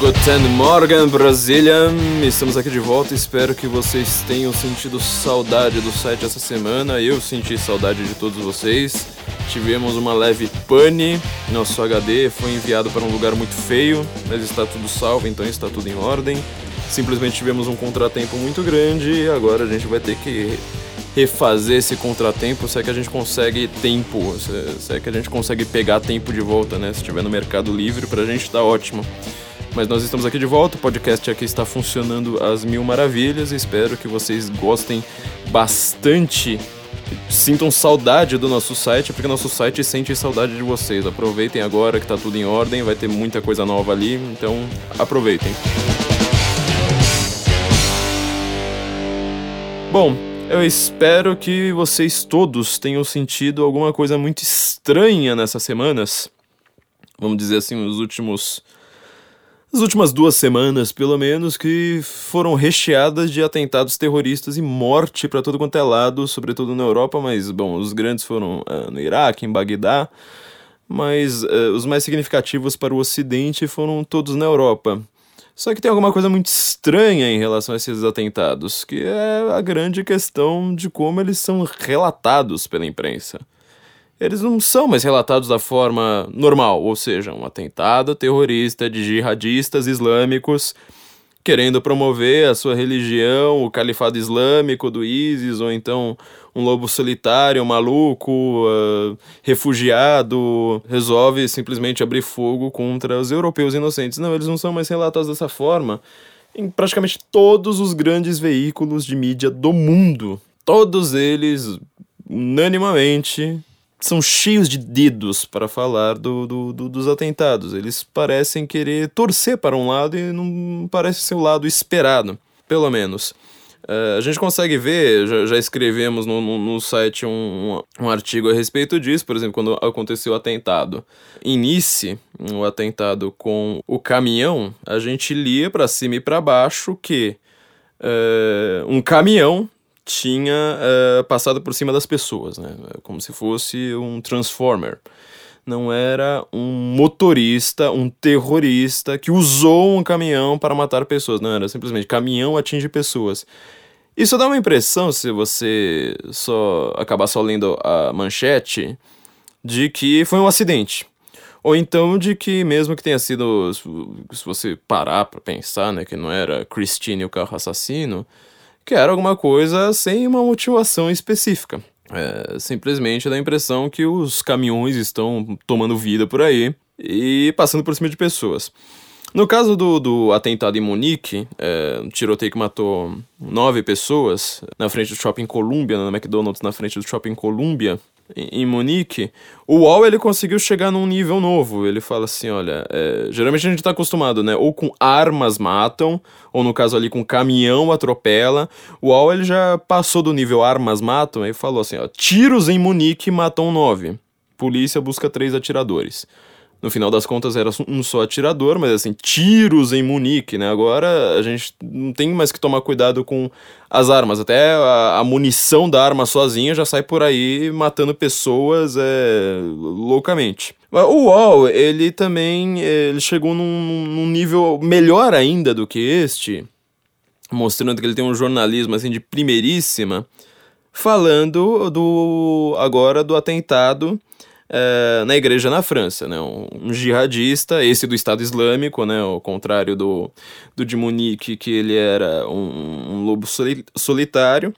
Guten Morgen, Brasília! Estamos aqui de volta. Espero que vocês tenham sentido saudade do site essa semana. Eu senti saudade de todos vocês. Tivemos uma leve pane. Nosso HD foi enviado para um lugar muito feio, mas está tudo salvo, então está tudo em ordem. Simplesmente tivemos um contratempo muito grande e agora a gente vai ter que refazer esse contratempo, se é que a gente consegue tempo, se é que a gente consegue pegar tempo de volta, né? Se estiver no Mercado Livre, pra gente tá ótimo. Mas nós estamos aqui de volta, o podcast aqui está funcionando às mil maravilhas. Espero que vocês gostem bastante. Sintam saudade do nosso site, porque nosso site sente saudade de vocês. Aproveitem agora que está tudo em ordem, vai ter muita coisa nova ali, então aproveitem. Bom, eu espero que vocês todos tenham sentido alguma coisa muito estranha nessas semanas. Vamos dizer assim, os últimos as últimas duas semanas, pelo menos, que foram recheadas de atentados terroristas e morte para todo quanto é lado, sobretudo na Europa, mas, bom, os grandes foram uh, no Iraque, em Bagdá, mas uh, os mais significativos para o Ocidente foram todos na Europa. Só que tem alguma coisa muito estranha em relação a esses atentados, que é a grande questão de como eles são relatados pela imprensa eles não são mais relatados da forma normal, ou seja, um atentado terrorista de jihadistas islâmicos querendo promover a sua religião, o califado islâmico do ISIS, ou então um lobo solitário, um maluco, uh, refugiado, resolve simplesmente abrir fogo contra os europeus inocentes. Não, eles não são mais relatados dessa forma em praticamente todos os grandes veículos de mídia do mundo. Todos eles, unanimamente, são cheios de dedos para falar do, do, do, dos atentados. Eles parecem querer torcer para um lado e não parece ser o lado esperado, pelo menos. Uh, a gente consegue ver, já, já escrevemos no, no, no site um, um, artigo a respeito disso, por exemplo, quando aconteceu o atentado em Nice, o atentado com o caminhão, a gente lia para cima e para baixo que uh, um caminhão tinha uh, passado por cima das pessoas, né? Como se fosse um Transformer. Não era um motorista, um terrorista que usou um caminhão para matar pessoas. Não, era simplesmente caminhão atinge pessoas. Isso dá uma impressão, se você só acabar só lendo a manchete, de que foi um acidente. Ou então de que mesmo que tenha sido, se você parar para pensar, né, que não era Christine o carro assassino, que era alguma coisa sem uma motivação específica. É, simplesmente dá a impressão que os caminhões estão tomando vida por aí e passando por cima de pessoas. No caso do, do atentado em Munique, é, um tiroteio que matou nove pessoas na frente do Shopping Columbia, na McDonald's, na frente do Shopping Columbia, em Munique, o UOL ele conseguiu chegar num nível novo. Ele fala assim: olha, é, geralmente a gente tá acostumado, né? Ou com armas matam, ou no caso ali com caminhão atropela. O UOL ele já passou do nível armas matam e falou assim: ó, tiros em Munique matam nove. Polícia busca três atiradores. No final das contas era um só atirador, mas assim, tiros em Munique, né? Agora a gente não tem mais que tomar cuidado com as armas. Até a, a munição da arma sozinha já sai por aí matando pessoas é, loucamente. O UOL, ele também ele chegou num, num nível melhor ainda do que este, mostrando que ele tem um jornalismo assim de primeiríssima, falando do agora do atentado é, na igreja na França, né? Um, jihadista, esse do Estado Islâmico, né? Ao contrário do, do de Munique, que ele era um, um lobo solitário.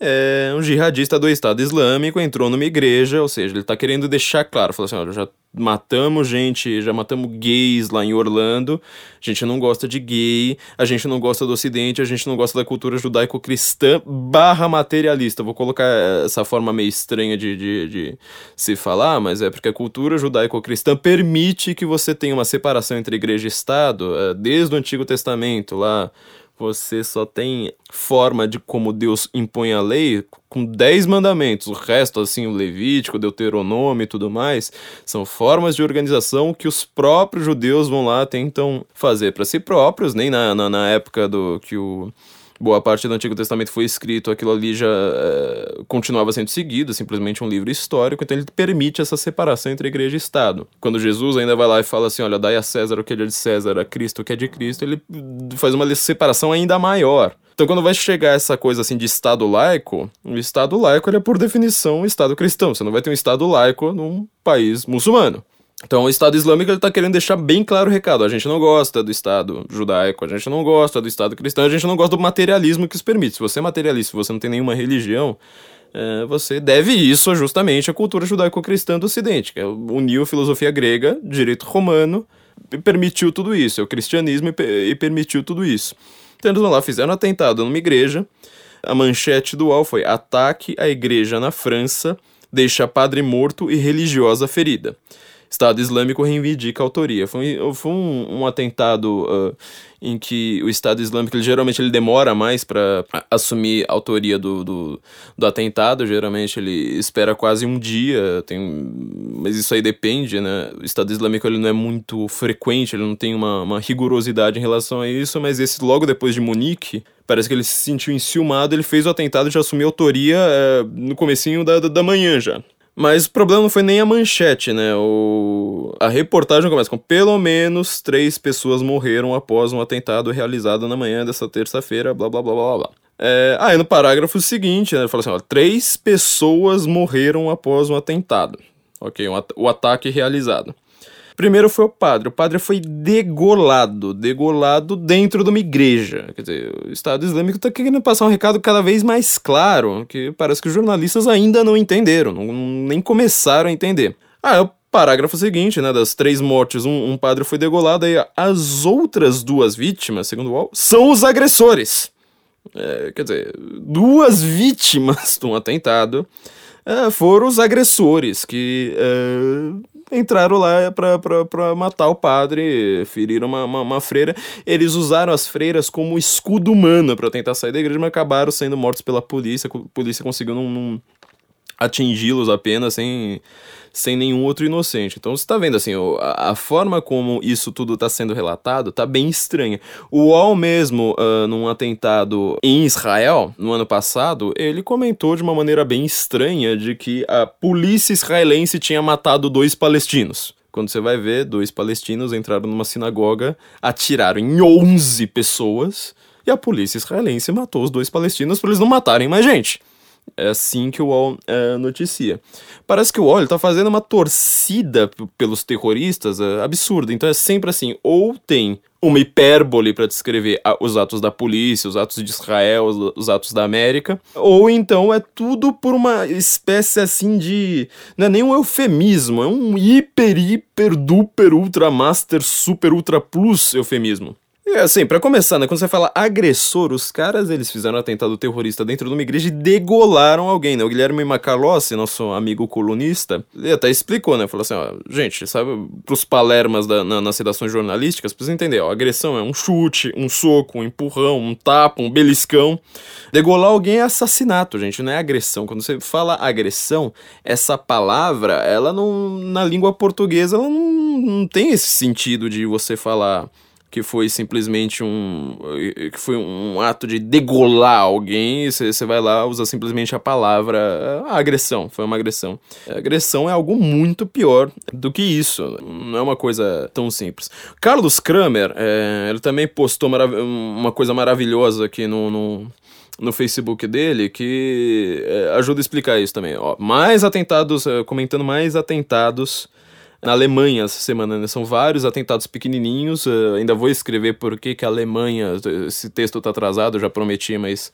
É, um jihadista do Estado Islâmico entrou numa igreja, ou seja, ele está querendo deixar claro, falou assim, olha, já matamos gente, já matamos gays lá em Orlando, a gente não gosta de gay, a gente não gosta do ocidente, a gente não gosta da cultura judaico-cristã barra materialista. Vou colocar essa forma meio estranha de, de, de se falar, mas é porque a cultura judaico-cristã permite que você tenha uma separação entre igreja e Estado, é, desde o Antigo Testamento, lá você só tem forma de como Deus impõe a lei com dez mandamentos. O resto, assim, o Levítico, Deuteronômio e tudo mais, são formas de organização que os próprios judeus vão lá tentam fazer para si próprios, nem na, na, na época do que o boa parte do Antigo Testamento foi escrito, aquilo ali já é, continuava sendo seguido, simplesmente um livro histórico, então ele permite essa separação entre igreja e Estado. Quando Jesus ainda vai lá e fala assim: olha, dai a César o que é de César, a Cristo o que é de Cristo, ele faz uma separação ainda maior. Então, quando vai chegar essa coisa assim de Estado laico, o Estado laico é, por definição, um Estado cristão. Você não vai ter um Estado laico num país muçulmano. Então, o Estado Islâmico está querendo deixar bem claro o recado. A gente não gosta do Estado judaico, a gente não gosta do Estado cristão, a gente não gosta do materialismo que isso permite. Se você é materialista, se você não tem nenhuma religião, é, você deve isso justamente à cultura judaico-cristã do Ocidente, que é uniu filosofia grega, direito romano, e permitiu tudo isso. É o cristianismo e, e permitiu tudo isso. Então, eles vão lá, fizeram um atentado numa igreja. A manchete do UOL foi: ataque à igreja na França deixa padre morto e religiosa ferida. Estado Islâmico reivindica a autoria. Foi, foi um, um atentado uh, em que o Estado Islâmico ele, geralmente ele demora mais para assumir a autoria do, do, do, atentado. Geralmente ele espera quase um dia. Tem, mas isso aí depende, né? O Estado Islâmico ele não é muito frequente, ele não tem uma, uma rigorosidade em relação a isso. Mas esse logo depois de Munique parece que ele se sentiu enciumado, ele fez o atentado e já assumiu autoria uh, no comecinho da, da, da manhã já. Mas o problema não foi nem a manchete, né? O... A reportagem começa com pelo menos três pessoas morreram após um atentado realizado na manhã dessa terça-feira, blá blá blá blá blá. É... Aí no parágrafo seguinte, né, ele fala assim: ó, três pessoas morreram após um atentado. Ok, um at o ataque realizado. Primeiro foi o padre. O padre foi degolado, degolado dentro de uma igreja. Quer dizer, o Estado Islâmico está querendo passar um recado cada vez mais claro, que parece que os jornalistas ainda não entenderam, não, nem começaram a entender. Ah, é o parágrafo seguinte, né? Das três mortes, um, um padre foi degolado, e as outras duas vítimas, segundo o UOL, são os agressores. É, quer dizer, duas vítimas de um atentado é, foram os agressores que é, entraram lá para matar o padre, feriram uma, uma, uma, freira. Eles usaram as freiras como escudo humano para tentar sair da igreja, mas acabaram sendo mortos pela polícia. A polícia conseguiu não, não atingi-los apenas sem, sem nenhum outro inocente. Então você está vendo assim, a, a, forma como isso tudo está sendo relatado está bem estranha. O UOL mesmo, uh, num atentado em Israel, no ano passado, ele comentou de uma maneira bem estranha de que a polícia israelense tinha matado dois palestinos. Quando você vai ver, dois palestinos entraram numa sinagoga, atiraram em 11 pessoas e a polícia israelense matou os dois palestinos para eles não matarem mais gente. É assim que o UOL é, noticia. Parece que o UOL está fazendo uma torcida pelos terroristas é, absurda. Então é sempre assim: ou tem uma hipérbole para descrever os atos da polícia, os atos de Israel, os, os, atos da América, ou então é tudo por uma espécie assim de. Não é nem um eufemismo, é um hiper, hiper, duper, ultra, master, super, ultra plus eufemismo. E assim, para começar, né, quando você fala agressor, os caras eles fizeram um atentado terrorista dentro de uma igreja e degolaram alguém, né? O Guilherme Macalossi, nosso amigo colunista, ele até explicou, né? Falou assim, ó, gente, sabe, pros palermas da, na, nas redações jornalísticas, precisa entender, ó, agressão é um chute, um soco, um empurrão, um tapa, um beliscão. Degolar alguém é assassinato, gente, não é agressão. Quando você fala agressão, essa palavra, ela não, na língua portuguesa, ela não, não tem esse sentido de você falar que foi simplesmente um que foi um ato de degolar alguém, você vai lá usa simplesmente a palavra a agressão, foi uma agressão. A agressão é algo muito pior do que isso, não é uma coisa tão simples. Carlos Kramer, é, ele também postou uma coisa maravilhosa aqui no, no no Facebook dele que é, ajuda a explicar isso também. Ó, mais atentados, é, comentando mais atentados na Alemanha essa semana, né? São vários atentados pequenininhos. Uh, ainda vou escrever por que, que a Alemanha. Esse texto tá atrasado, eu já prometi, mas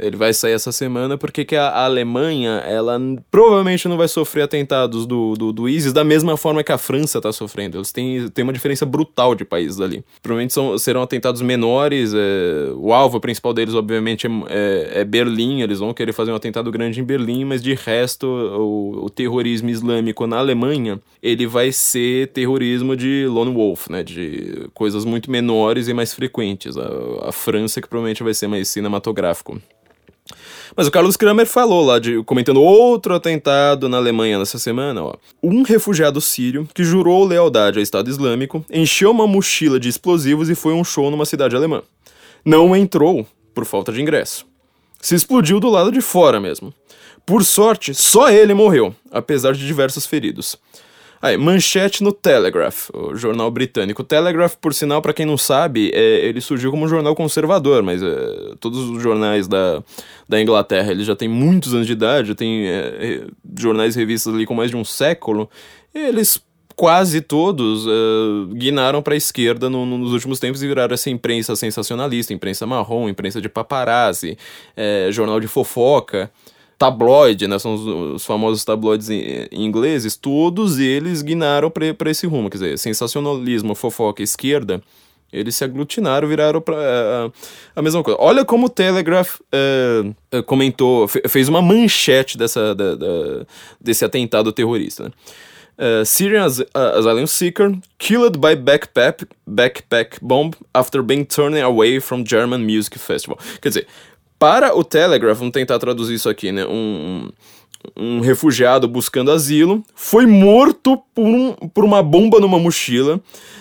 ele vai sair essa semana porque que a, Alemanha, ela provavelmente não vai sofrer atentados do, do, do ISIS da mesma forma que a França está sofrendo. Eles têm, têm uma diferença brutal de países ali. Provavelmente são, serão atentados menores. É, o alvo principal deles, obviamente, é, é, é, Berlim. Eles vão querer fazer um atentado grande em Berlim, mas de resto, o, o terrorismo islâmico na Alemanha, ele vai ser terrorismo de lone wolf, né? De coisas muito menores e mais frequentes. A, a França que provavelmente vai ser mais cinematográfico. Mas o Carlos Kramer falou lá, de, comentando outro atentado na Alemanha nessa semana, ó. Um refugiado sírio que jurou lealdade ao Estado Islâmico encheu uma mochila de explosivos e foi um show numa cidade alemã. Não entrou por falta de ingresso. Se explodiu do lado de fora mesmo. Por sorte, só ele morreu, apesar de diversos feridos. Aí, manchete no Telegraph, o jornal britânico. O Telegraph, por sinal, para quem não sabe, é, ele surgiu como um jornal conservador, mas é, todos os jornais da, da Inglaterra, ele já tem muitos anos de idade, tem é, jornais e revistas ali com mais de um século, eles quase todos uh, guinaram para a esquerda no, no, nos últimos tempos e viraram essa imprensa sensacionalista, imprensa marrom, imprensa de paparazzi, é, jornal de fofoca, tabloide, né, são os, os famosos tabloides ingleses, todos eles guinaram para esse rumo, quer dizer, sensacionalismo, fofoca, esquerda, eles se aglutinaram, viraram para uh, a mesma coisa. Olha como o Telegraph uh, comentou, fez uma manchete dessa, da, da, desse atentado terrorista? Uh, Syrian asylum seeker killed by backpack, backpack bomb after being turned away from German Music Festival. Quer dizer, para o Telegraph, vamos tentar traduzir isso aqui, né? Um, um refugiado buscando asilo foi morto por, um, por uma bomba numa mochila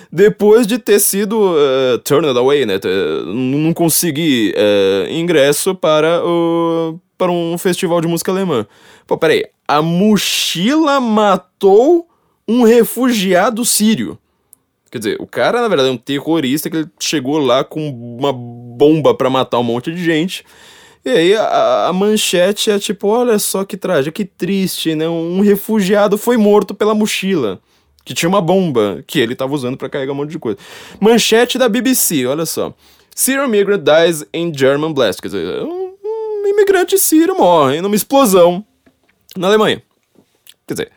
depois de ter sido uh, turned away, né? Não consegui uh, ingresso para, o, para um festival de música alemã. Pô, peraí. A mochila matou um refugiado sírio. Quer dizer, o cara, na verdade, é um terrorista que chegou lá com uma bomba para matar um monte de gente. E aí a, a, manchete é tipo, olha só que trágico, que triste, né? Um refugiado foi morto pela mochila, que tinha uma bomba que ele tava usando para carregar um monte de coisa. Manchete da BBC, olha só. Syrian migrant dies in German blast. Quer dizer, um, um imigrante sírio morre numa explosão na Alemanha. Quer dizer,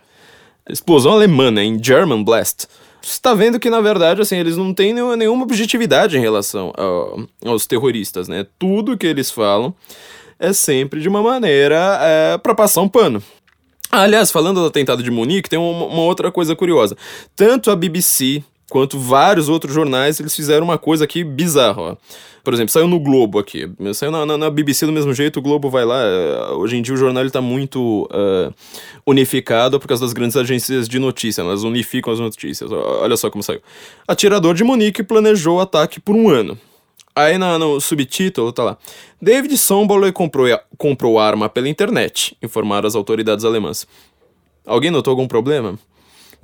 explosão alemã, né, em German Blast, você tá vendo que, na verdade, assim, eles não têm nenhuma objetividade em relação ao, aos terroristas, né? Tudo que eles falam é sempre de uma maneira é, para passar um pano. aliás, falando do atentado de Munique, tem uma, uma outra coisa curiosa. Tanto a BBC quanto vários outros jornais, eles fizeram uma coisa aqui bizarra, ó. Por exemplo, saiu no Globo aqui, saiu na, na, na, BBC do mesmo jeito, o Globo vai lá, eh, hoje em dia o jornal está muito uh, unificado por causa das grandes agências de notícia, elas unificam as notícias, olha só como saiu. Atirador de Munique planejou o ataque por um ano. Aí na, no subtítulo tá lá. David Sombole comprou, comprou arma pela internet, informaram as autoridades alemãs. Alguém notou algum problema?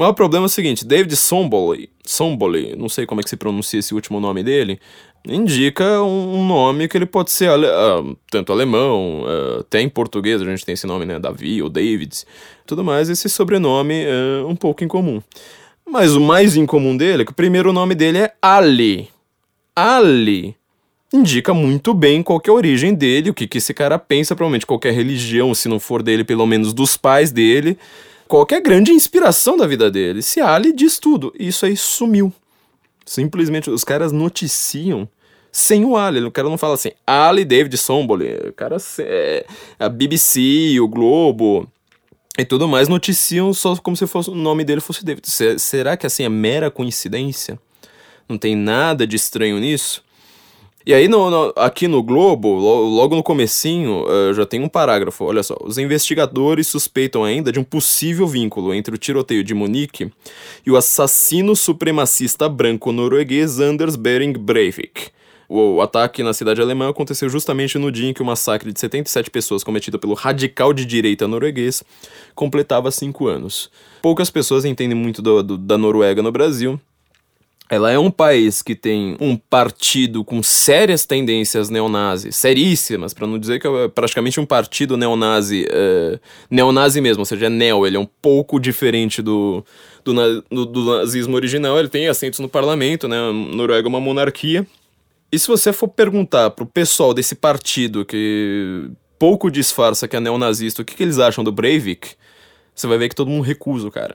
O problema é o seguinte, David Somboli, Somboli, não sei como é que se pronuncia esse último nome dele, indica um, nome que ele pode ser ale, uh, tanto alemão, uh, até em português a gente tem esse nome, né, Davi ou David, tudo mais, esse sobrenome é um pouco incomum. Mas o mais incomum dele é que o primeiro nome dele é Ali. Ali indica muito bem qual é a origem dele, o que, que esse cara pensa, provavelmente qualquer religião, se não for dele, pelo menos dos pais dele, qualquer grande inspiração da vida dele. Se Ali diz tudo. Isso aí sumiu. Simplesmente os caras noticiam sem o Ali. O cara não fala assim, Ali David Sombole. O cara, é, a BBC, o Globo e tudo mais noticiam só como se fosse, o nome dele fosse David. Será que assim é mera coincidência? Não tem nada de estranho nisso? E aí, no, no, aqui no Globo, logo no comecinho, uh, já tem um parágrafo. Olha só. Os investigadores suspeitam ainda de um possível vínculo entre o tiroteio de Munique e o assassino supremacista branco norueguês Anders Behring Breivik. O ataque na cidade alemã aconteceu justamente no dia em que o massacre de 77 pessoas cometido pelo radical de direita norueguês completava cinco anos. Poucas pessoas entendem muito do, do, da Noruega no Brasil, ela é um país que tem um partido com sérias tendências neonazis, seríssimas, para não dizer que é praticamente um partido neonazi, é, neonazi mesmo, ou seja, é neo, ele é um pouco diferente do, do, do, do nazismo original, ele tem assentos no parlamento, né, a Noruega é uma monarquia. E se você for perguntar pro pessoal desse partido que pouco disfarça que é neonazista, o que, que eles acham do Breivik, você vai ver que todo mundo recusa cara.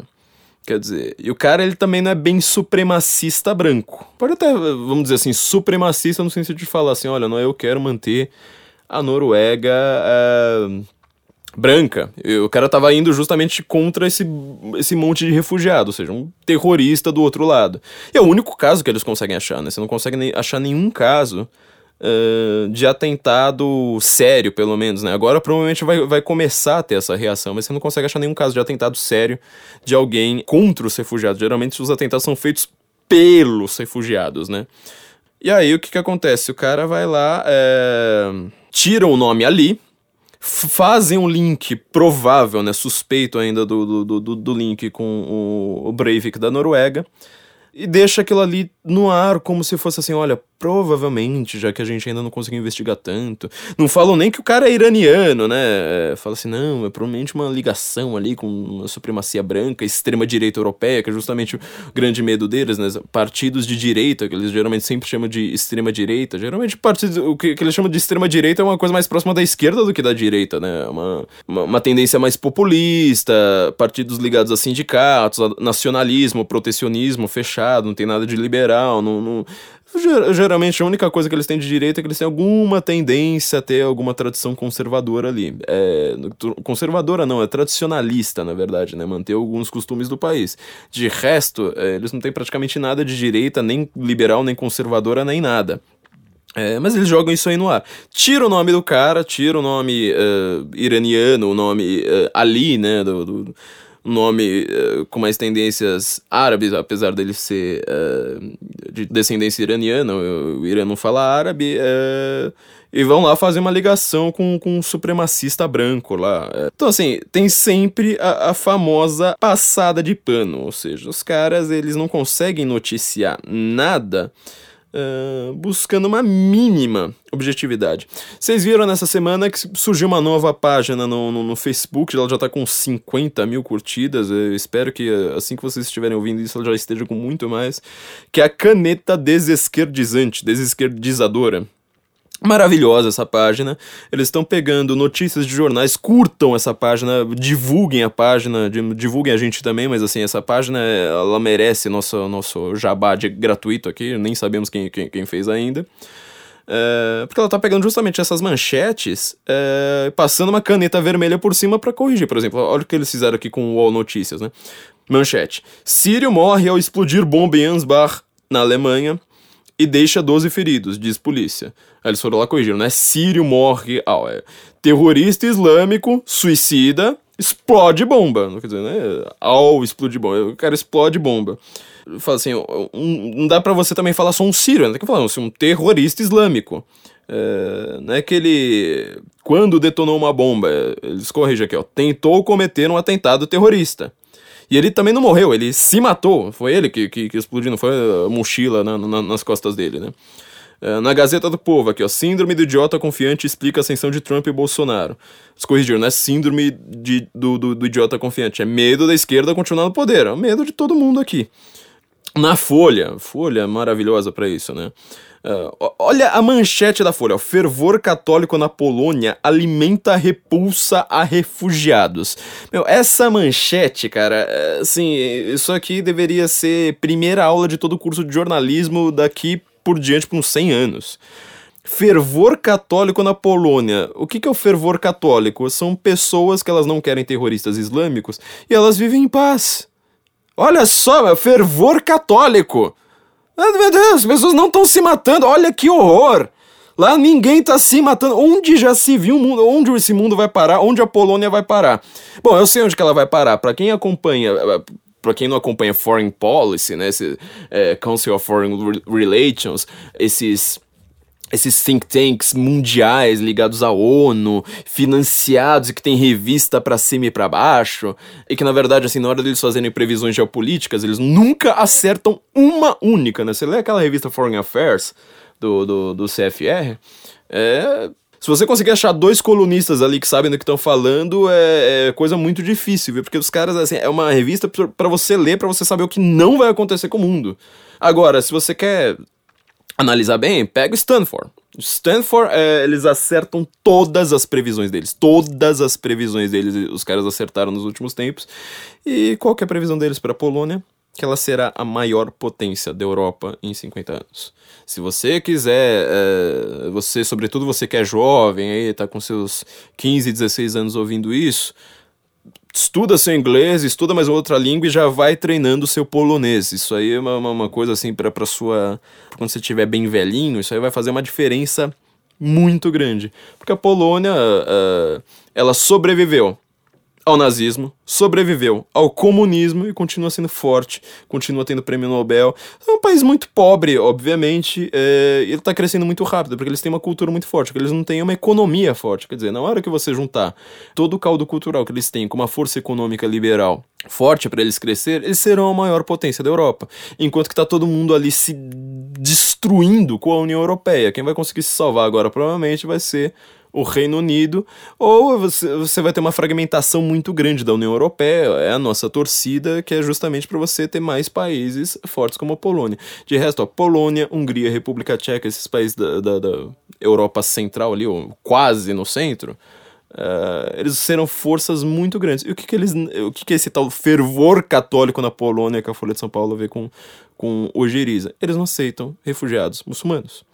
Quer dizer, e o cara ele também não é bem supremacista branco. Pode até, vamos dizer assim, supremacista no sentido de falar assim, olha, não, eu quero manter a Noruega é, branca. E o cara tava indo justamente contra esse, esse monte de refugiado, ou seja, um terrorista do outro lado. E é o único caso que eles conseguem achar, né? Você não consegue achar nenhum caso uh, de atentado sério, pelo menos, né? Agora provavelmente vai, vai começar a ter essa reação, mas você não consegue achar nenhum caso de atentado sério de alguém contra os refugiados. Geralmente os atentados são feitos pelos refugiados, né? E aí o que que acontece? O cara vai lá, é... tira o nome ali, fazem um link provável, né, suspeito ainda do, do, do, do link com o, o Breivik da Noruega, e deixa aquilo ali no ar como se fosse assim, olha, provavelmente, já que a gente ainda não conseguiu investigar tanto. Não falam nem que o cara é iraniano, né? É, fala assim, não, é provavelmente uma ligação ali com a supremacia branca, extrema-direita europeia, que é justamente o grande medo deles, né? Partidos de direita, que eles geralmente sempre chamam de extrema-direita. Geralmente, partidos, o que, que eles chamam de extrema-direita é uma coisa mais próxima da esquerda do que da direita, né? Uma, uma, uma tendência mais populista, partidos ligados a sindicatos, a nacionalismo, protecionismo fechado, não tem nada de liberal, não, não Geralmente a única coisa que eles têm de direita é que eles têm alguma tendência a ter alguma tradição conservadora ali. É, conservadora não, é tradicionalista, na verdade, né? Manter alguns costumes do país. De resto, é, eles não têm praticamente nada de direita, nem liberal, nem conservadora, nem nada. É, mas eles jogam isso aí no ar. Tira o nome do cara, tira o nome uh, iraniano, o nome uh, Ali, né? do, do nome uh, com mais tendências árabes, apesar dele ser uh, de descendência iraniana, o Irã não fala árabe, uh, e vão lá fazer uma ligação com, com um supremacista branco lá. Então, assim, tem sempre a, a famosa passada de pano, ou seja, os caras eles não conseguem noticiar nada uh, buscando uma mínima objetividade. Vocês viram nessa semana que surgiu uma nova página no, no, no Facebook, ela já está com 50 mil curtidas, eu espero que assim que vocês estiverem ouvindo isso ela já esteja com muito mais, que é a caneta desesquerdizante, desesquerdizadora. Maravilhosa essa página. Eles estão pegando notícias de jornais, curtam essa página, divulguem a página, divulguem a gente também, mas assim, essa página ela merece nosso, nosso jabá de gratuito aqui, nem sabemos quem, quem, quem fez ainda. É, porque ela tá pegando justamente essas manchetes, é, passando uma caneta vermelha por cima para corrigir. Por exemplo, olha o que eles fizeram aqui com o UOL Notícias, né? Manchete: Sírio morre ao explodir bomba em Ansbach, na Alemanha e deixa 12 feridos, diz polícia. Aí eles foram lá corrigir, né? Sírio morre. Ah, é. Terrorista islâmico, suicida, explode bomba. Não quer dizer, né? Ao explodir bomba. O cara explode bomba. Fala assim, um, não dá para você também falar só um sírio, né? Tem que falar assim, um terrorista islâmico. É, não é que ele, quando detonou uma bomba, eles corrigem aqui, ó, tentou cometer um atentado terrorista. E ele também não morreu, ele se matou. Foi ele que, que, que explodiu, não foi a mochila na, na, nas costas dele, né? É, na Gazeta do Povo, aqui, ó. Síndrome do idiota confiante explica a ascensão de Trump e Bolsonaro. Eles corrigiram, não é síndrome de, do, do, do, idiota confiante, é medo da esquerda continuar no poder. É medo de todo mundo aqui. Na Folha, Folha maravilhosa para isso, né? Uh, olha a manchete da Folha: fervor católico na Polônia alimenta repulsa a refugiados. Meu, essa manchete, cara, é, assim, isso aqui deveria ser primeira aula de todo o curso de jornalismo daqui por diante por uns 100 anos. Fervor católico na Polônia. O que, que é o fervor católico? São pessoas que elas não querem terroristas islâmicos e elas vivem em paz. Olha só, meu, fervor católico. Ah, meu Deus, as pessoas não estão se matando. Olha que horror! Lá ninguém está se matando. Onde já se viu o mundo? Onde esse mundo vai parar? Onde a Polônia vai parar? Bom, eu sei onde que ela vai parar. Para quem acompanha, para quem não acompanha Foreign Policy, né, esse é, Council of Foreign Relations, esses esses think tanks mundiais ligados à ONU, financiados e que tem revista para cima e para baixo, e que na verdade assim, na hora deles fazerem previsões geopolíticas, eles nunca acertam uma única, né? Você lê aquela revista Foreign Affairs do, do, do CFR, é, se você conseguir achar dois colunistas ali que sabem do que estão falando, é, é, coisa muito difícil, viu? Porque os caras, assim, é uma revista para você ler, para você saber o que não vai acontecer com o mundo. Agora, se você quer analisar bem, pega o Stanford. Stanford, é, eles acertam todas as previsões deles. Todas as previsões deles, os caras acertaram nos últimos tempos. E qual que é a previsão deles para a Polônia? Que ela será a maior potência da Europa em 50 anos. Se você quiser, é, você, sobretudo você que é jovem, aí tá com seus 15, 16 anos ouvindo isso, estuda seu inglês, estuda mais outra língua e já vai treinando seu polonês. Isso aí é uma, uma, uma coisa assim para para sua quando você estiver bem velhinho, isso aí vai fazer uma diferença muito grande, porque a Polônia uh, ela sobreviveu ao nazismo, sobreviveu ao comunismo e continua sendo forte, continua tendo prêmio Nobel. É um país muito pobre, obviamente, é, ele está crescendo muito rápido, porque eles têm uma cultura muito forte, porque eles não têm uma economia forte. Quer dizer, na hora que você juntar todo o caldo cultural que eles têm com uma força econômica liberal forte para eles crescer, eles serão a maior potência da Europa. Enquanto que está todo mundo ali se destruindo com a União Europeia. Quem vai conseguir se salvar agora provavelmente vai ser o Reino Unido, ou você, você vai ter uma fragmentação muito grande da União Europeia, é a nossa torcida, que é justamente para você ter mais países fortes como a Polônia. De resto, a Polônia, Hungria, República Tcheca, esses países da, da, da Europa Central ali, ou quase no centro, Uh, eles serão forças muito grandes. E o que, que eles. O que, que esse tal fervor católico na Polônia que a Folha de São Paulo vê com, com Ojeriza? Eles não aceitam refugiados muçulmanos.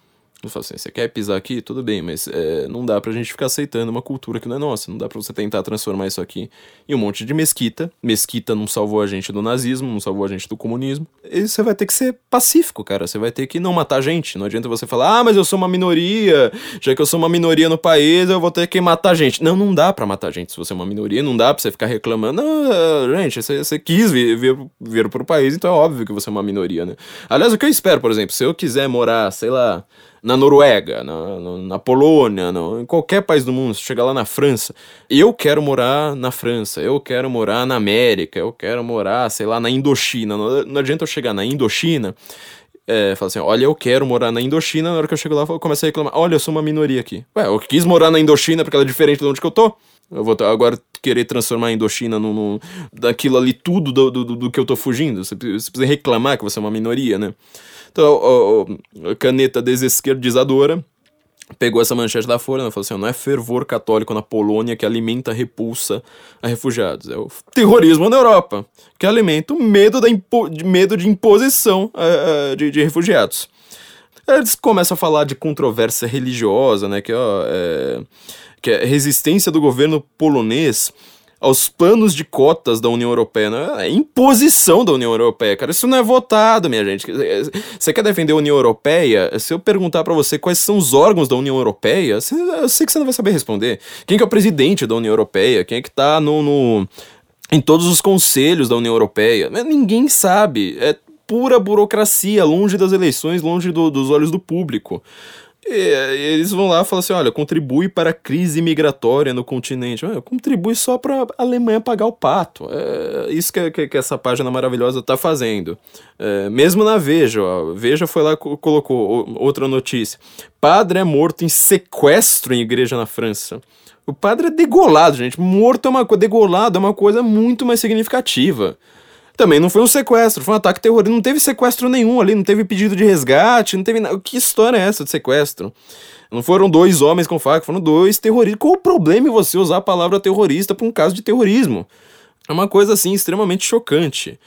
Assim, você quer pisar aqui? Tudo bem, mas é, não dá pra gente ficar aceitando uma cultura que não é nossa. Não dá pra você tentar transformar isso aqui em um monte de mesquita. Mesquita não salvou a gente do nazismo, não salvou a gente do comunismo. E você vai ter que ser pacífico, cara. Você vai ter que não matar gente. Não adianta você falar, ah, mas eu sou uma minoria. Já que eu sou uma minoria no país, eu vou ter que matar gente. Não, não dá pra matar gente se você é uma minoria. Não dá pra você ficar reclamando. Não, gente, você, você quis vir, vir, vir pro país, então é óbvio que você é uma minoria, né? Aliás, o que eu espero, por exemplo, se eu quiser morar, sei lá na Noruega, na, na Polônia, no, em qualquer país do mundo, se chegar lá na França, eu quero morar na França, eu quero morar na América, eu quero morar, sei lá, na Indochina. Não, não adianta eu chegar na Indochina é, falar assim, olha, eu quero morar na Indochina, na hora que eu chego lá, eu começo a reclamar, olha, eu sou uma minoria aqui. Ué, eu quis morar na Indochina porque ela é diferente de onde que eu tô. Eu vou agora querer transformar a Indochina no, daquilo ali tudo do, do, do que eu tô fugindo. Você, você precisa reclamar que você é uma minoria, né? Então, a, caneta desesquerdizadora pegou essa manchete da Folha e falou assim: não é fervor católico na Polônia que alimenta a repulsa a refugiados, é o terrorismo na Europa que alimenta o medo, da medo de imposição uh, de, de, refugiados. Eles começam a falar de controvérsia religiosa, né, que, ó, é, que é resistência do governo polonês aos planos de cotas da União Europeia. É imposição da União Europeia, cara. Isso não é votado, minha gente. Você quer defender a União Europeia? Se eu perguntar para você quais são os órgãos da União Europeia, eu sei que você não vai saber responder. Quem que é o presidente da União Europeia? Quem é que tá no, no em todos os conselhos da União Europeia? Ninguém sabe. É pura burocracia, longe das eleições, longe do, dos olhos do público. E, eles vão lá e falam assim: olha, contribui para a crise migratória no continente. contribui só para a Alemanha pagar o pato. É isso que, que, que essa página maravilhosa está fazendo. É, mesmo na Veja, Veja foi lá e colocou outra notícia: padre é morto em sequestro em igreja na França. O padre é degolado, gente. Morto é uma coisa, degolado é uma coisa muito mais significativa. Também não foi um sequestro, foi um ataque terrorista. Não teve sequestro nenhum ali, não teve pedido de resgate, não teve nada. Que história é essa de sequestro? Não foram dois homens com faca, foram dois terroristas. Qual o problema em você usar a palavra terrorista para um caso de terrorismo? É uma coisa assim extremamente chocante.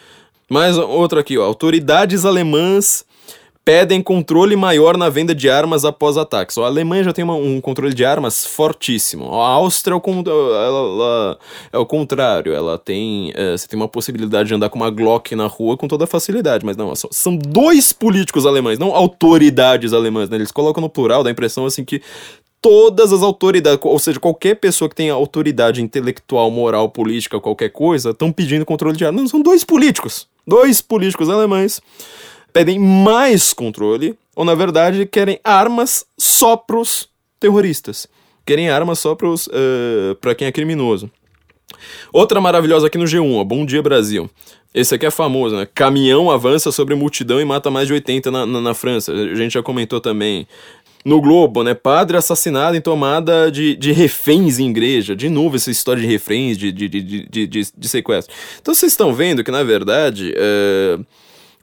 Mais outra aqui, ó. Autoridades alemãs pedem controle maior na venda de armas após ataques. A Alemanha já tem uma, um controle de armas fortíssimo. A Áustria é é o contrário. Ela tem. É, você tem uma possibilidade de andar com uma Glock na rua com toda facilidade. Mas não, são dois políticos alemães, não autoridades alemãs. Né? Eles colocam no plural, dá a impressão assim que todas as autoridades, ou seja, qualquer pessoa que tenha autoridade intelectual, moral, política, qualquer coisa, estão pedindo controle de armas. Não, são dois políticos. Dois políticos alemães pedem mais controle, ou na verdade querem armas só pros terroristas. Querem armas só pros, uh, quem é criminoso. Outra maravilhosa aqui no G1, ó, Bom Dia Brasil. Esse aqui é famoso, né? Caminhão avança sobre multidão e mata mais de 80 na, na, na França. A gente já comentou também. No Globo, né? Padre assassinado em tomada de, de reféns em igreja. De novo, essa história de reféns, de, de, de, de, de, de sequestro. Então vocês estão vendo que, na verdade. Uh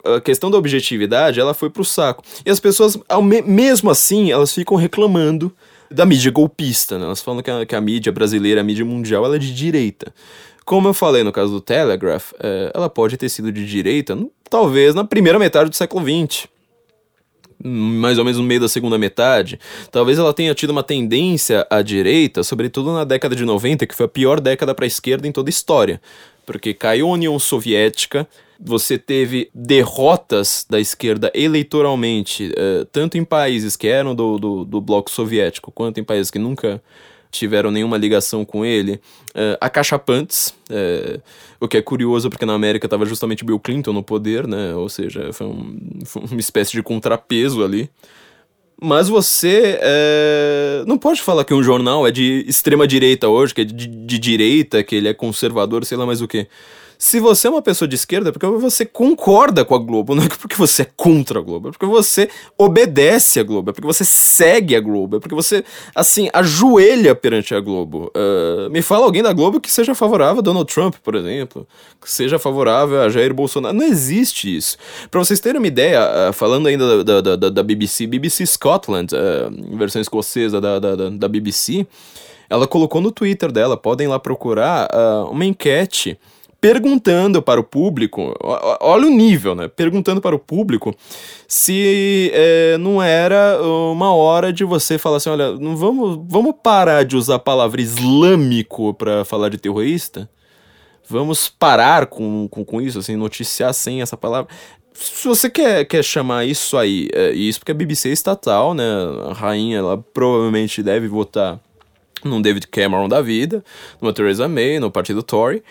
a questão da objetividade, ela foi pro saco. E as pessoas, mesmo assim, elas ficam reclamando da mídia golpista, né? Elas falam que a, que a mídia brasileira, a mídia mundial, ela é de direita. Como eu falei no caso do Telegraph, é, ela pode ter sido de direita, talvez na primeira metade do século XX. Mais ou menos no meio da segunda metade. Talvez ela tenha tido uma tendência à direita, sobretudo na década de 90, que foi a pior década para a esquerda em toda a história. Porque caiu a União Soviética, você teve derrotas da esquerda eleitoralmente, uh, tanto em países que eram do, do, do, bloco soviético, quanto em países que nunca tiveram nenhuma ligação com ele. Uh, a Cachapantes, é, o que é curioso porque na América estava justamente Bill Clinton no poder, né? Ou seja, foi, um, foi uma espécie de contrapeso ali. Mas você não pode falar que um jornal é de extrema direita hoje, que é de, de direita, que ele é conservador, sei lá mais o que. Se você é uma pessoa de esquerda, é porque você concorda com a Globo, não é porque você é contra a Globo, é porque você obedece a Globo, é porque você segue a Globo, é porque você, assim, ajoelha perante a Globo. Uh, me fala alguém da Globo que seja favorável a Donald Trump, por exemplo, que seja favorável a Jair Bolsonaro. Não existe isso. Para vocês terem uma ideia, uh, falando ainda da, da, da, da, BBC, BBC Scotland, uh, versão escocesa da, da, da, BBC, ela colocou no Twitter dela, podem lá procurar, uma enquete perguntando para o público, olha o nível, né? Perguntando para o público se é, não era uma hora de você falar assim: olha, não vamos, vamos parar de usar a palavra islâmico para falar de terrorista? Vamos parar com, com, com isso, assim, noticiar sem essa palavra. Se você quer, quer chamar isso aí, é, isso porque a BBC é estatal, né? A rainha, ela provavelmente deve votar num David Cameron da vida, numa Theresa May, no partido Tory.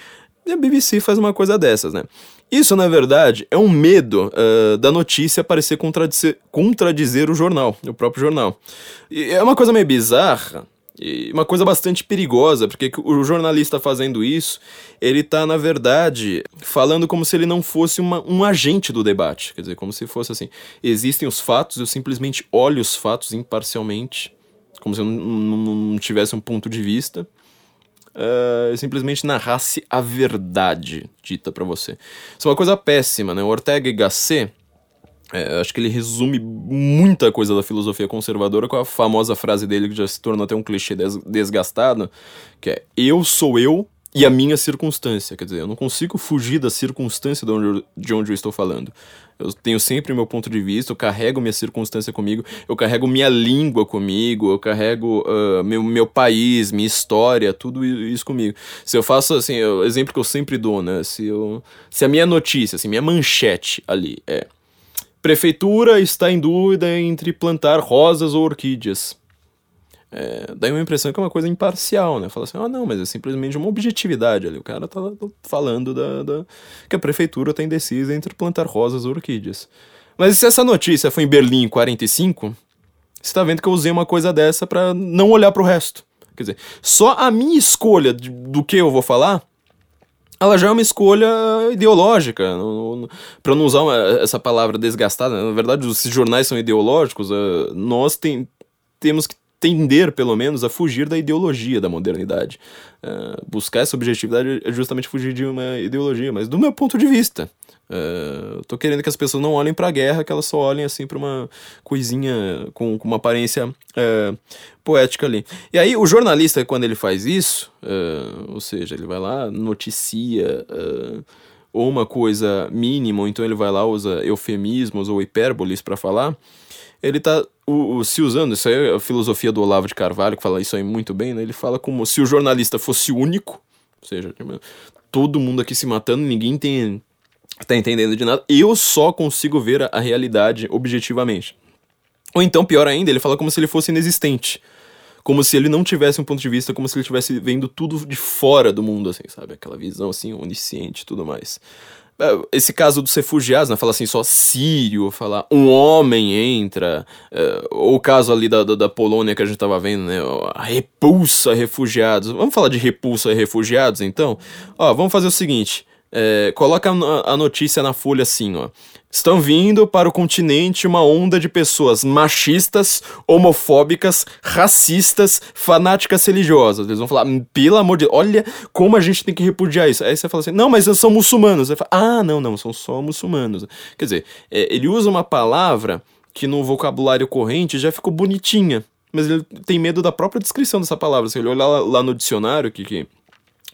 E a BBC faz uma coisa dessas, né? Isso, na verdade, é um medo uh, da notícia parecer contradizer, contradizer o jornal, o próprio jornal. E é uma coisa meio bizarra, e uma coisa bastante perigosa, porque o jornalista fazendo isso, ele tá, na verdade, falando como se ele não fosse uma, um agente do debate. Quer dizer, como se fosse assim: existem os fatos, eu simplesmente olho os fatos imparcialmente, como se eu não, não, não tivesse um ponto de vista uh, simplesmente narrasse a verdade dita para você. Isso é uma coisa péssima, né? O Ortega y Gasset, é, acho que ele resume muita coisa da filosofia conservadora com a famosa frase dele que já se tornou até um clichê des desgastado, que é eu sou eu e a minha circunstância. Quer dizer, eu não consigo fugir da circunstância de onde eu, de onde eu estou falando. Eu tenho sempre meu ponto de vista, eu carrego minha circunstância comigo, eu carrego minha língua comigo, eu carrego uh, meu, meu país, minha história, tudo isso comigo. Se eu faço assim, o exemplo que eu sempre dou, né? Se, eu, se a minha notícia, assim, minha manchete ali é Prefeitura está em dúvida entre plantar rosas ou orquídeas é, dá uma impressão que é uma coisa imparcial, né? Fala assim, ah, não, mas é simplesmente uma objetividade ali. O cara tá falando da, da que a prefeitura tá indecisa entre plantar rosas ou orquídeas. Mas se essa notícia foi em Berlim em 45, você tá vendo que eu usei uma coisa dessa para não olhar para o resto. Quer dizer, só a minha escolha de, do que eu vou falar ela já é uma escolha ideológica, para não usar uma, essa palavra desgastada. Na verdade, os jornais são ideológicos, uh, nós tem, temos que tender, pelo menos, a fugir da ideologia da modernidade. Uh, buscar essa objetividade é justamente fugir de uma ideologia, mas do meu ponto de vista. Uh, tô querendo que as pessoas não olhem para a guerra, que elas só olhem assim para uma coisinha com, com uma aparência uh, poética ali. E aí o jornalista, quando ele faz isso, uh, ou seja, ele vai lá, noticia ou uma coisa mínima, ou então ele vai lá, usa eufemismos ou hipérboles para falar, ele tá o, o, se usando, isso aí é a filosofia do Olavo de Carvalho, que fala isso aí muito bem, né? Ele fala como se o jornalista fosse único, ou seja, tipo, todo mundo aqui se matando, ninguém tem, tá entendendo de nada, eu só consigo ver a, a realidade objetivamente. Ou então, pior ainda, ele fala como se ele fosse inexistente. Como se ele não tivesse um ponto de vista, como se ele estivesse vendo tudo de fora do mundo, assim, sabe? Aquela visão, assim, onisciente e tudo mais. É, esse caso dos refugiados, né? Fala assim, só sírio, falar um homem entra, uh, ou o caso ali da, da, da, Polônia que a gente tava vendo, né? A repulsa refugiados. Vamos falar de repulsa refugiados, então? Ó, vamos fazer o seguinte, é, coloca a notícia na folha assim, ó. Estão vindo para o continente uma onda de pessoas machistas, homofóbicas, racistas, fanáticas religiosas. Eles vão falar, hum, pelo amor de Deus, olha como a gente tem que repudiar isso. Aí você fala assim, não, mas são muçulmanos. Aí fala, ah, não, não, são só muçulmanos. Quer dizer, é, ele usa uma palavra que no vocabulário corrente já ficou bonitinha, mas ele tem medo da própria descrição dessa palavra. Se ele olhar lá, lá no dicionário, que, que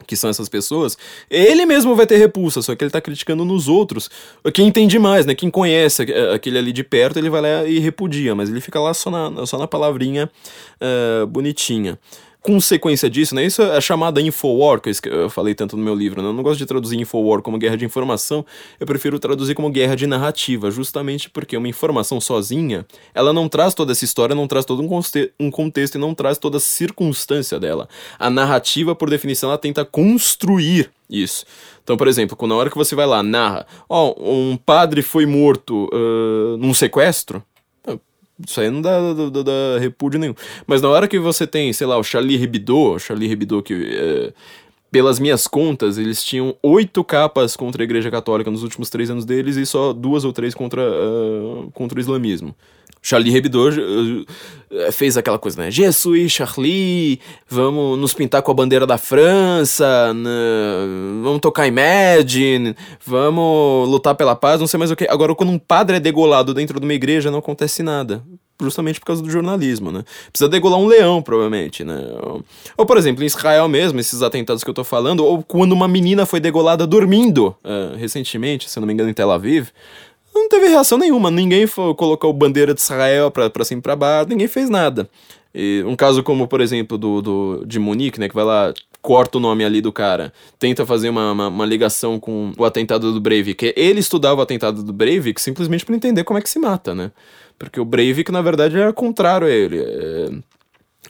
que são essas pessoas, ele mesmo vai ter repulsa, só que ele tá criticando nos outros. Quem entende mais, né? Quem conhece aquele ali de perto, ele vai lá e repudia, mas ele fica lá só na, só na palavrinha uh, bonitinha. Consequência disso, né? Isso é chamada Infowar, que eu falei tanto no meu livro, né? Eu não gosto de traduzir Infowar como guerra de informação, eu prefiro traduzir como guerra de narrativa, justamente porque uma informação sozinha, ela não traz toda essa história, não traz todo um, um contexto e não traz toda a circunstância dela. A narrativa, por definição, ela tenta construir isso. Então, por exemplo, quando na hora que você vai lá, narra, ó, oh, um padre foi morto uh, num sequestro, isso aí não dá, dá, dá, repúdio nenhum. Mas na hora que você tem, sei lá, o Charlie Hebdo, o Charlie Hebdo que, é, pelas minhas contas, eles tinham oito capas contra a Igreja Católica nos últimos três anos deles e só duas ou três contra, uh, contra o islamismo. Charlie Hebdo uh, fez aquela coisa, né? Jesus, Charlie, vamos nos pintar com a bandeira da França, né? vamos tocar Imagine, vamos lutar pela paz, não sei mais o que. Agora, quando um padre é degolado dentro de uma igreja, não acontece nada justamente por causa do jornalismo, né? Precisa degolar um leão, provavelmente, né? Ou, por exemplo, em Israel mesmo, esses atentados que eu tô falando, ou quando uma menina foi degolada dormindo, uh, recentemente, se não me engano, em Tel Aviv, não teve reação nenhuma. Ninguém foi, colocou bandeira de Israel pra, pra cima e pra baixo, ninguém fez nada. E um caso como, por exemplo, do, do, de Munique, né, que vai lá, corta o nome ali do cara, tenta fazer uma, uma, uma ligação com o atentado do Breivik. Ele estudava o atentado do Breivik simplesmente para entender como é que se mata, né? Porque o Breivik, na verdade, era contrário a ele. É...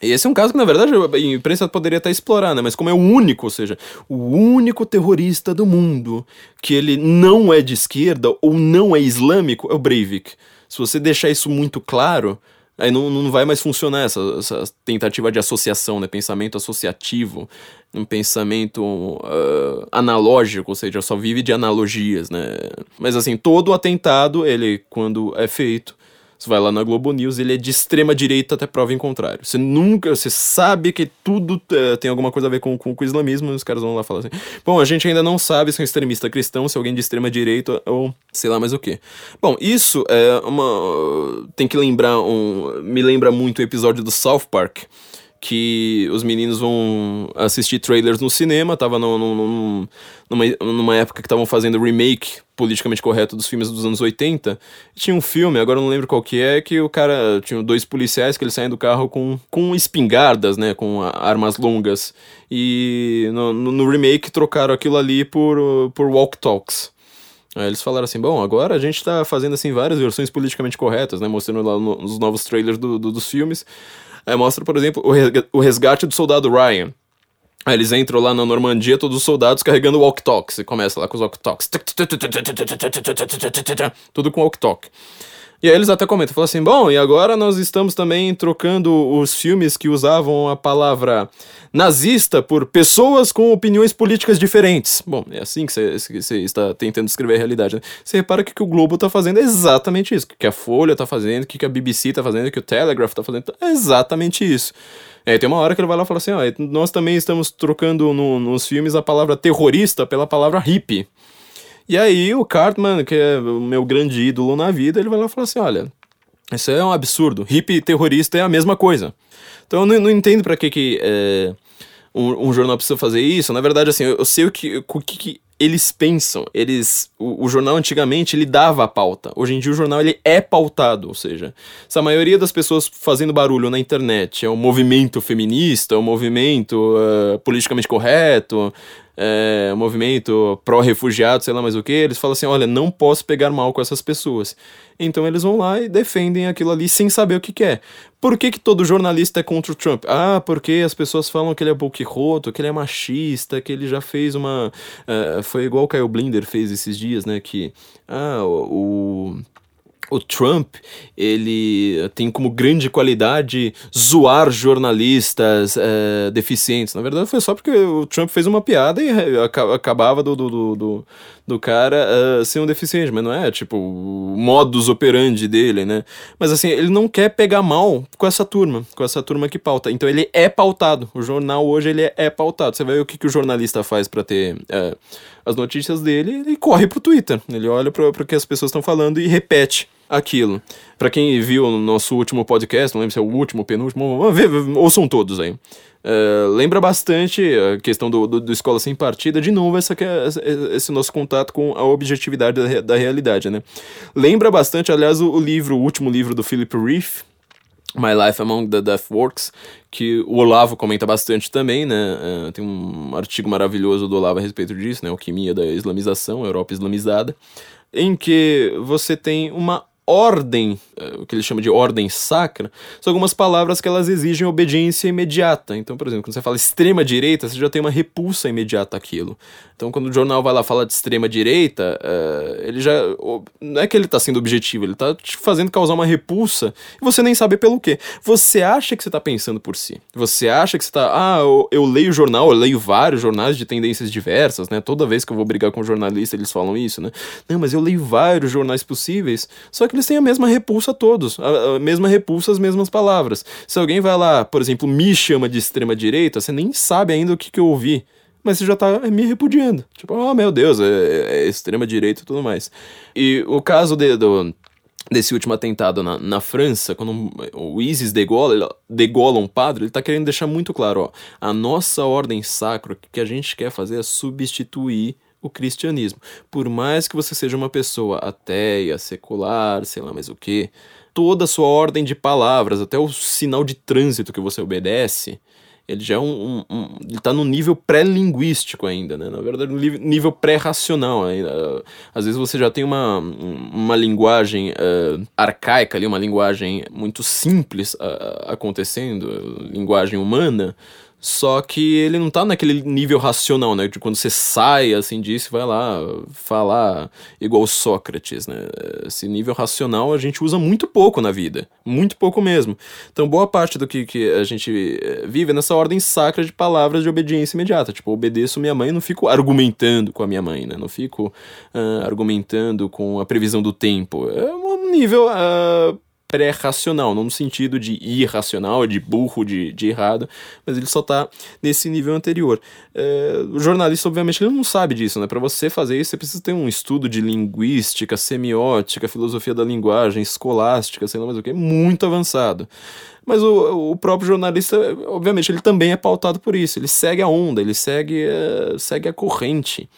Esse é um caso que, na verdade, a imprensa poderia até explorar, né? Mas como é o único, ou seja, o único terrorista do mundo que ele não é de esquerda ou não é islâmico, é o Breivik. Se você deixar isso muito claro, aí não, não vai mais funcionar essa, essa tentativa de associação, né? Pensamento associativo, um pensamento uh, analógico, ou seja, só vive de analogias, né? Mas assim, todo atentado, ele, quando é feito, você vai lá na Globo News, ele é de extrema direita até prova em contrário. Você nunca, você sabe que tudo uh, tem alguma coisa a ver com, com, com, o islamismo, e os caras vão lá falar assim. Bom, a gente ainda não sabe se é um extremista cristão, se é alguém de extrema direita ou sei lá mais o que. Bom, isso é uma. Tem que lembrar um. Me lembra muito o episódio do South Park que os meninos vão assistir trailers no cinema, tava no, no, no, numa, numa época que estavam fazendo remake politicamente correto dos filmes dos anos 80, tinha um filme, agora eu não lembro qual que é, que o cara, tinha dois policiais que eles saem do carro com, com espingardas, né, com armas longas, e no, no remake trocaram aquilo ali por, por walk-talks. Aí eles falaram assim, bom, agora a gente tá fazendo assim várias versões politicamente corretas, né, mostrando lá nos novos trailers do, do, dos filmes, Aí mostra, por exemplo, o resgate do soldado Ryan. Aí eles entram lá na Normandia, todos os soldados carregando walk-talks. E começa lá com os walk-talks. Tudo com walk-talk. E aí eles até comentam, falam assim, bom, e agora nós estamos também trocando os filmes que usavam a palavra nazista por pessoas com opiniões políticas diferentes. Bom, é assim que você está tentando descrever a realidade, né? Você repara que o que o Globo está fazendo é exatamente isso, que a Folha está fazendo, que a BBC está fazendo, que o Telegraph está fazendo, é exatamente isso. É, tem uma hora que ele vai lá e fala assim, ó, nós também estamos trocando no, nos filmes a palavra terrorista pela palavra hippie. E aí o Cartman, que é o meu grande ídolo na vida, ele vai lá e fala assim: olha, isso é um absurdo. Hippie terrorista é a mesma coisa. Então eu não, não entendo para que, que é, um, um, jornal precisa fazer isso. Na verdade, assim, eu, eu sei o que, o que, que eles pensam. Eles, o, o, jornal antigamente ele dava a pauta. Hoje em dia o jornal ele é pautado, ou seja, se a maioria das pessoas fazendo barulho na internet é um movimento feminista, é um movimento uh, politicamente correto, é, movimento pró-refugiado, sei lá mais o que, eles falam assim: olha, não posso pegar mal com essas pessoas. Então eles vão lá e defendem aquilo ali sem saber o que, que é. Por que, que todo jornalista é contra o Trump? Ah, porque as pessoas falam que ele é boquiroto, que ele é machista, que ele já fez uma. Uh, foi igual o Kyle Blinder fez esses dias, né? Que. Ah, o o Trump ele tem como grande qualidade zoar jornalistas é, deficientes. Na verdade, foi só porque o Trump fez uma piada e acabava do, do, do, do cara uh, ser um deficiente, mas não é tipo o modus operandi dele, né? Mas assim, ele não quer pegar mal com essa turma, com essa turma que pauta. Então ele é pautado. O jornal hoje ele é, é pautado. Você vai ver o que, que o jornalista faz para ter uh, as notícias dele, ele corre pro Twitter. Ele olha para o que as pessoas estão falando e repete aquilo. Para quem viu no nosso último podcast, não lembro se é o último, ou penúltimo, ouçam todos aí. Uh, lembra bastante a questão do, do, do, Escola Sem Partida, de novo, essa, esse nosso contato com a objetividade da, da realidade, né? Lembra bastante, aliás, o, o, livro, o último livro do Philip Reef, My Life Among the Death Works, que o Olavo comenta bastante também, né? Uh, tem um artigo maravilhoso do Olavo a respeito disso, né? Alquimia da Islamização, Europa Islamizada, em que você tem uma ordem, eh, o que ele chama de ordem sacra, são algumas palavras que elas exigem obediência imediata. Então, por exemplo, quando você fala extrema direita, você já tem uma repulsa imediata àquilo. Então, quando o jornal vai lá falar de extrema direita, uh, ele já. Não é que ele está sendo objetivo, ele está te fazendo causar uma repulsa e você nem sabe pelo quê. Você acha que você está pensando por si. Você acha que você está. Ah, eu, eu leio jornal, eu leio vários jornais de tendências diversas, né? Toda vez que eu vou brigar com um jornalista, eles falam isso, né? Não, mas eu leio vários jornais possíveis. Só que eles têm a mesma repulsa a todos, a, a mesma repulsa as mesmas palavras. Se alguém vai lá, por exemplo, me chama de extrema direita, você nem sabe ainda o que, que eu ouvi mas você já tá me repudiando. Tipo, oh meu Deus, é, é extrema direita e tudo mais. E o caso de, do, desse último atentado na, na França, quando o ISIS degola, degola um padre, ele tá querendo deixar muito claro, ó, a nossa ordem sacra, o que a gente quer fazer é substituir o cristianismo. Por mais que você seja uma pessoa ateia, secular, sei lá mais o que, toda a sua ordem de palavras, até o sinal de trânsito que você obedece, ele já é um, um, um ele está no nível pré-linguístico ainda, né? Na verdade, no nível pré-racional ainda. Às vezes você já tem uma, uma linguagem uh, arcaica ali, uma linguagem muito simples uh, acontecendo, linguagem humana, só que ele não tá naquele nível racional, né? De quando você sai assim disso, vai lá falar igual Sócrates, né? Esse nível racional a gente usa muito pouco na vida. Muito pouco mesmo. Então, boa parte do que, que a gente eh, vive é nessa ordem sacra de palavras de obediência imediata. Tipo, obedeço minha mãe, não fico argumentando com a minha mãe, né? Não fico uh, argumentando com a previsão do tempo. É um nível. Uh, pré-racional, não no sentido de irracional, de burro, de, de errado, mas ele só tá nesse nível anterior. É, o jornalista, obviamente, ele não sabe disso, né? Para você fazer isso, você precisa ter um estudo de linguística, semiótica, filosofia da linguagem, escolástica, sei lá mais o que, muito avançado. Mas o, o próprio jornalista, obviamente, ele também é pautado por isso. Ele segue a onda, ele segue, é, segue a corrente.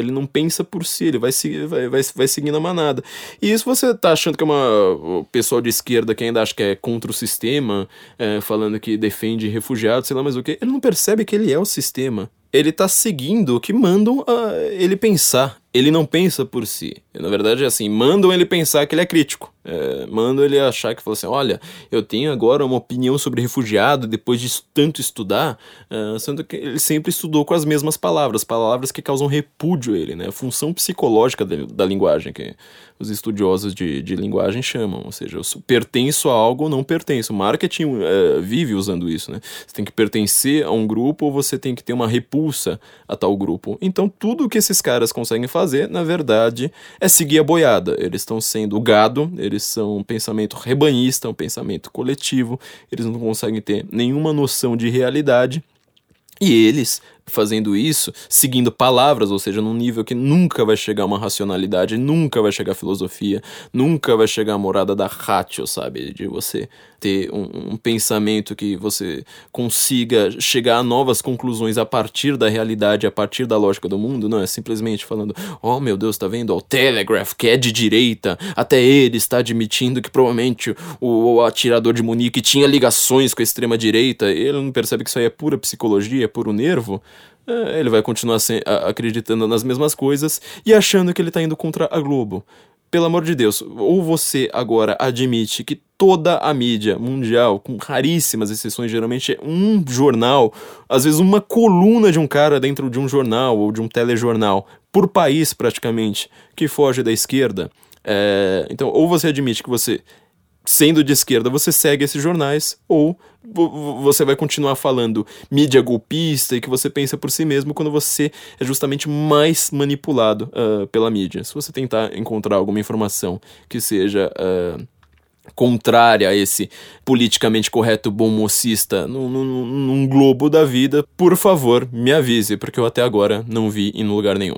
Ele não pensa por si, ele vai, seguir, vai, vai, vai seguindo a manada. E isso você tá achando que é uma. O pessoal de esquerda que ainda acha que é contra o sistema, é, falando que defende refugiados, sei lá mais o que, ele não percebe que ele é o sistema. Ele tá seguindo o que mandam uh, ele pensar ele não pensa por si. Na verdade, é assim, mandam ele pensar que ele é crítico. É, mandam ele achar que, assim, olha, eu tenho agora uma opinião sobre refugiado depois de tanto estudar, uh, sendo que ele sempre estudou com as mesmas palavras, palavras que causam repúdio a ele, né? A função psicológica da, da linguagem, que os estudiosos de, de linguagem chamam, ou seja, eu pertenço a algo ou não pertenço. O marketing uh, vive usando isso, né? Você tem que pertencer a um grupo ou você tem que ter uma repulsa a tal grupo. Então, tudo que esses caras conseguem fazer fazer, na verdade, é seguir a boiada. Eles estão sendo gado, eles são um pensamento rebanhista, um pensamento coletivo, eles não conseguem ter nenhuma noção de realidade. E eles fazendo isso, seguindo palavras, ou seja, num nível que nunca vai chegar uma racionalidade, nunca vai chegar a filosofia, nunca vai chegar a morada da ratio, sabe? De você ter um, um, pensamento que você consiga chegar a novas conclusões a partir da realidade, a partir da lógica do mundo, não é simplesmente falando, oh meu Deus, tá vendo? O Telegraph, que é de direita, até ele está admitindo que provavelmente o, o atirador de Munique tinha ligações com a extrema direita, ele não percebe que isso aí é pura psicologia, é puro nervo. É, ele vai continuar acreditando nas mesmas coisas e achando que ele está indo contra a Globo. Pelo amor de Deus, ou você agora admite que toda a mídia mundial, com raríssimas exceções, geralmente é um jornal, às vezes uma coluna de um cara dentro de um jornal ou de um telejornal, por país praticamente, que foge da esquerda. É, então, ou você admite que você sendo de esquerda, você segue esses jornais, ou você vai continuar falando mídia golpista e que você pensa por si mesmo quando você é justamente mais manipulado uh, pela mídia. Se você tentar encontrar alguma informação que seja. Uh, contrária a esse politicamente correto bom mocista num, num, num globo da vida, por favor, me avise, porque eu até agora não vi em lugar nenhum.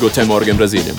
Guten Morgen, Brasília.